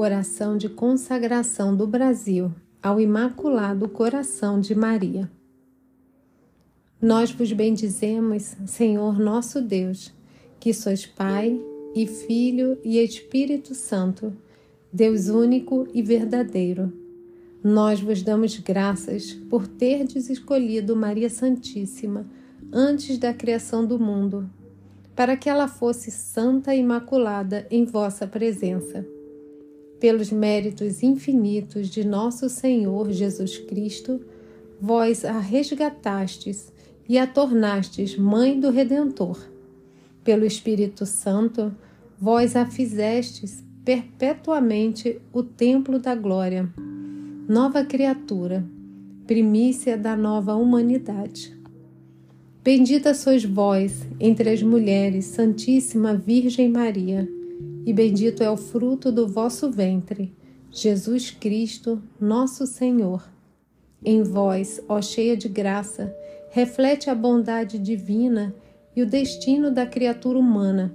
Oração de consagração do Brasil ao Imaculado Coração de Maria. Nós vos bendizemos, Senhor nosso Deus, que sois Pai e Filho e Espírito Santo, Deus único e verdadeiro. Nós vos damos graças por terdes escolhido Maria Santíssima antes da criação do mundo, para que ela fosse santa e imaculada em vossa presença pelos méritos infinitos de nosso Senhor Jesus Cristo, vós a resgatastes e a tornastes mãe do Redentor. Pelo Espírito Santo, vós a fizestes perpetuamente o templo da glória, nova criatura, primícia da nova humanidade. Bendita sois vós entre as mulheres, Santíssima Virgem Maria e bendito é o fruto do vosso ventre, Jesus Cristo, nosso Senhor. Em vós, ó cheia de graça, reflete a bondade divina e o destino da criatura humana,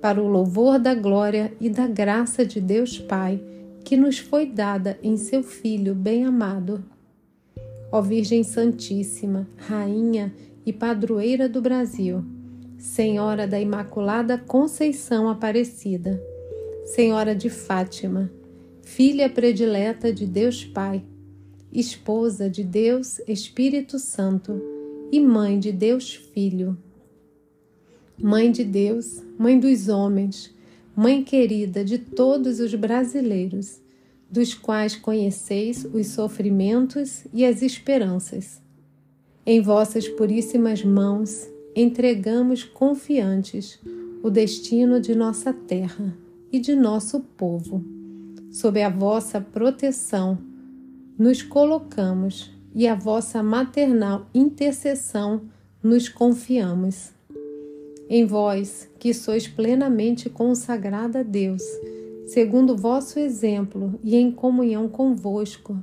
para o louvor da glória e da graça de Deus Pai, que nos foi dada em seu Filho bem-amado. Ó Virgem Santíssima, Rainha e Padroeira do Brasil, Senhora da Imaculada Conceição Aparecida, Senhora de Fátima, filha predileta de Deus Pai, esposa de Deus Espírito Santo e mãe de Deus Filho. Mãe de Deus, mãe dos homens, mãe querida de todos os brasileiros, dos quais conheceis os sofrimentos e as esperanças. Em vossas puríssimas mãos entregamos confiantes o destino de nossa terra e de nosso povo. Sob a vossa proteção, nos colocamos e a vossa maternal intercessão nos confiamos. Em vós, que sois plenamente consagrada a Deus, segundo vosso exemplo e em comunhão convosco,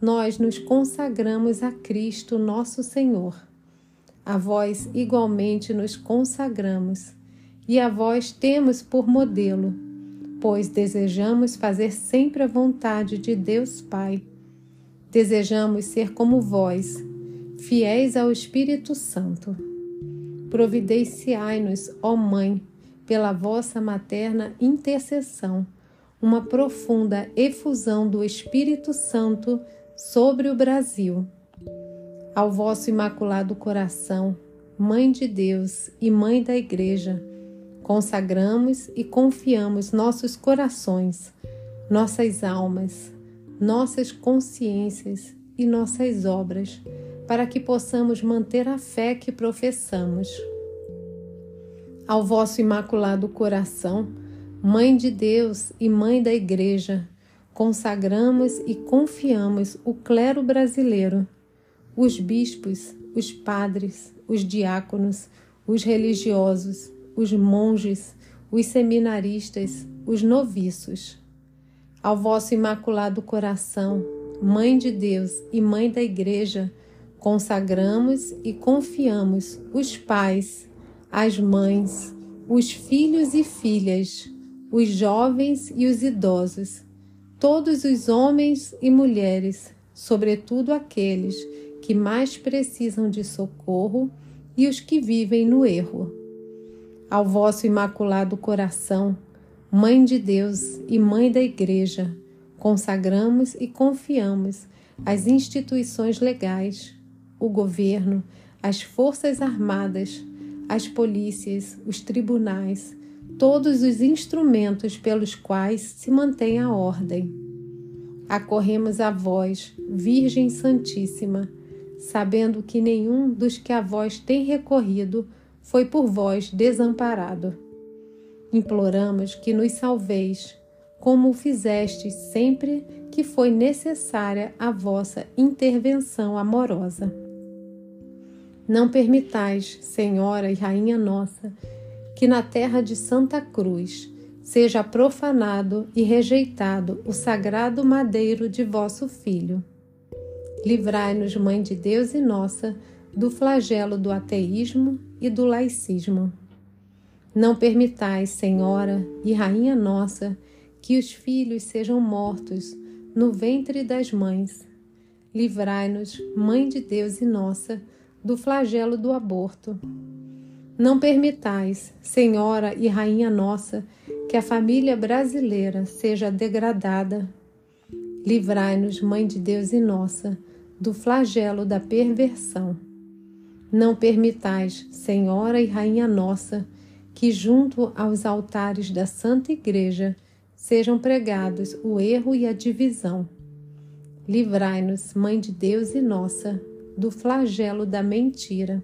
nós nos consagramos a Cristo, nosso Senhor. A vós igualmente nos consagramos, e a vós temos por modelo pois desejamos fazer sempre a vontade de Deus Pai. Desejamos ser como vós, fiéis ao Espírito Santo. Providenciai-nos, ó Mãe, pela vossa materna intercessão, uma profunda efusão do Espírito Santo sobre o Brasil. Ao vosso imaculado coração, Mãe de Deus e Mãe da Igreja, consagramos e confiamos nossos corações, nossas almas, nossas consciências e nossas obras, para que possamos manter a fé que professamos. Ao vosso imaculado coração, Mãe de Deus e Mãe da Igreja, consagramos e confiamos o clero brasileiro, os bispos, os padres, os diáconos, os religiosos, os monges, os seminaristas, os noviços. Ao vosso imaculado coração, Mãe de Deus e Mãe da Igreja, consagramos e confiamos os pais, as mães, os filhos e filhas, os jovens e os idosos, todos os homens e mulheres, sobretudo aqueles que mais precisam de socorro e os que vivem no erro ao vosso imaculado coração, Mãe de Deus e Mãe da Igreja, consagramos e confiamos as instituições legais, o governo, as forças armadas, as polícias, os tribunais, todos os instrumentos pelos quais se mantém a ordem. Acorremos a vós, Virgem Santíssima, sabendo que nenhum dos que a vós tem recorrido foi por vós desamparado. Imploramos que nos salveis, como o sempre que foi necessária a vossa intervenção amorosa. Não permitais, Senhora e Rainha nossa, que na terra de Santa Cruz seja profanado e rejeitado o sagrado madeiro de vosso Filho. Livrai-nos, Mãe de Deus e nossa, do flagelo do ateísmo e do laicismo. Não permitais, Senhora e Rainha nossa, que os filhos sejam mortos no ventre das mães. Livrai-nos, Mãe de Deus e nossa, do flagelo do aborto. Não permitais, Senhora e Rainha nossa, que a família brasileira seja degradada. Livrai-nos, Mãe de Deus e nossa, do flagelo da perversão. Não permitais, Senhora e Rainha nossa, que junto aos altares da Santa Igreja sejam pregados o erro e a divisão. Livrai-nos, Mãe de Deus e nossa, do flagelo da mentira.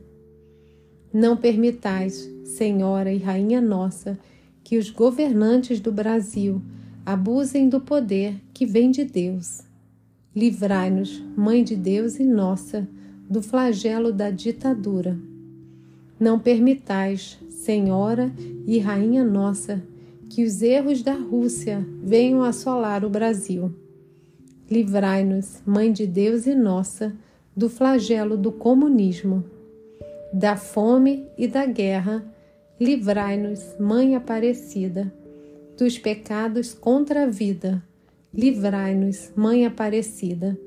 Não permitais, Senhora e Rainha nossa, que os governantes do Brasil abusem do poder que vem de Deus. Livrai-nos, Mãe de Deus e nossa, do flagelo da ditadura. Não permitais, Senhora e Rainha nossa, que os erros da Rússia venham assolar o Brasil. Livrai-nos, Mãe de Deus e nossa, do flagelo do comunismo. Da fome e da guerra, livrai-nos, Mãe Aparecida. Dos pecados contra a vida, livrai-nos, Mãe Aparecida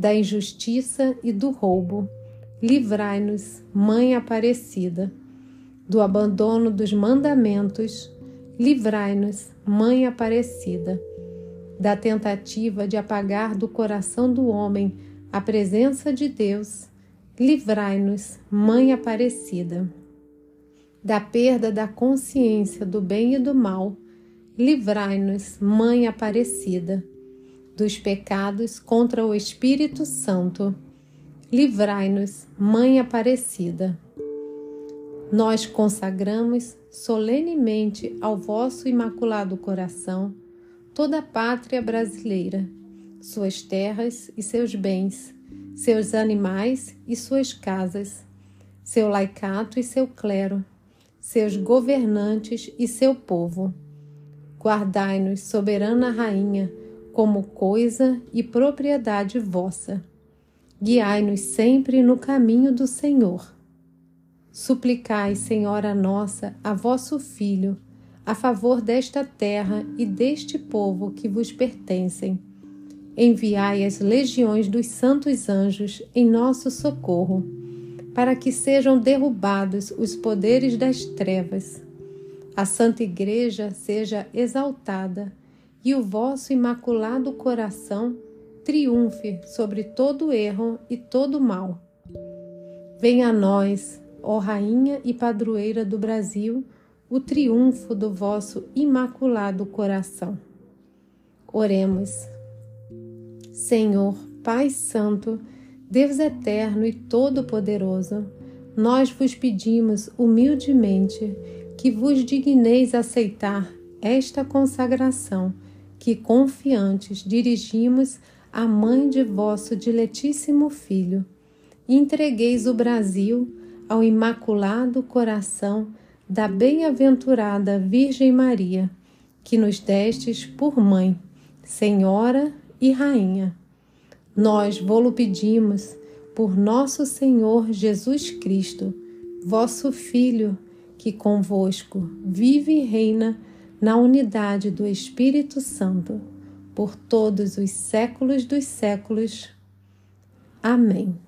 da injustiça e do roubo. Livrai-nos, Mãe Aparecida, do abandono dos mandamentos. Livrai-nos, Mãe Aparecida, da tentativa de apagar do coração do homem a presença de Deus. Livrai-nos, Mãe Aparecida, da perda da consciência do bem e do mal. Livrai-nos, Mãe Aparecida dos pecados contra o Espírito Santo. Livrai-nos, Mãe Aparecida. Nós consagramos solenemente ao vosso imaculado coração toda a pátria brasileira, suas terras e seus bens, seus animais e suas casas, seu laicato e seu clero, seus governantes e seu povo. Guardai-nos, soberana Rainha, como coisa e propriedade vossa. Guiai-nos sempre no caminho do Senhor. Suplicai, Senhora nossa, a vosso Filho, a favor desta terra e deste povo que vos pertencem. Enviai as legiões dos santos anjos em nosso socorro, para que sejam derrubados os poderes das trevas. A Santa Igreja seja exaltada e o vosso imaculado coração triunfe sobre todo erro e todo mal. Venha a nós, ó Rainha e Padroeira do Brasil, o triunfo do vosso imaculado coração. Oremos. Senhor, Pai Santo, Deus eterno e todo-poderoso, nós vos pedimos humildemente que vos digneis aceitar esta consagração que confiantes dirigimos à mãe de vosso diletíssimo Filho. Entregueis o Brasil ao imaculado coração da bem-aventurada Virgem Maria, que nos destes por mãe, Senhora e Rainha. Nós vô-lo pedimos por nosso Senhor Jesus Cristo, vosso Filho, que convosco vive e reina na unidade do Espírito Santo, por todos os séculos dos séculos. Amém.